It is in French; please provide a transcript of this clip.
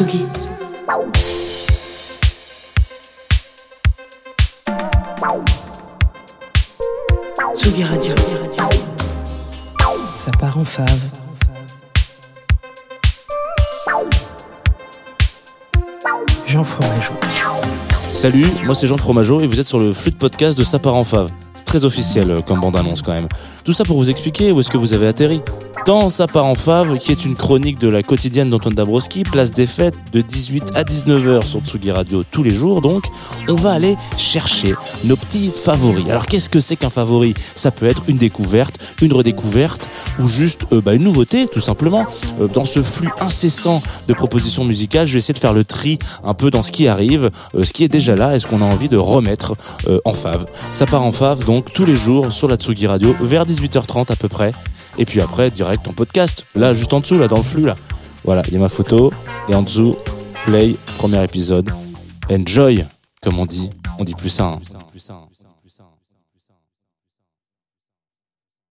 Tsugi. Tsugi Radio. Ça part en fave. Jean Fromageau. Salut, moi c'est Jean Fromageau et vous êtes sur le flux de podcast de Ça part en fave. C'est très officiel euh, comme bande-annonce quand même. Tout ça pour vous expliquer où est-ce que vous avez atterri. Dans Ça part en fave, qui est une chronique de la quotidienne d'Antoine Dabrowski, place des fêtes de 18 à 19h sur Tsugi Radio tous les jours donc, on va aller chercher nos petits favoris. Alors qu'est-ce que c'est qu'un favori? Ça peut être une découverte, une redécouverte ou juste euh, bah, une nouveauté tout simplement. Euh, dans ce flux incessant de propositions musicales, je vais essayer de faire le tri un peu dans ce qui arrive, euh, ce qui est déjà là et ce qu'on a envie de remettre en fave. Ça part en fave donc tous les jours sur la Tsugi Radio vers 18h30 à peu près. Et puis après, direct en podcast. Là, juste en dessous, là, dans le flux, là. Voilà, il y a ma photo. Et en dessous, play, premier épisode. Enjoy, comme on dit. On dit plus ça.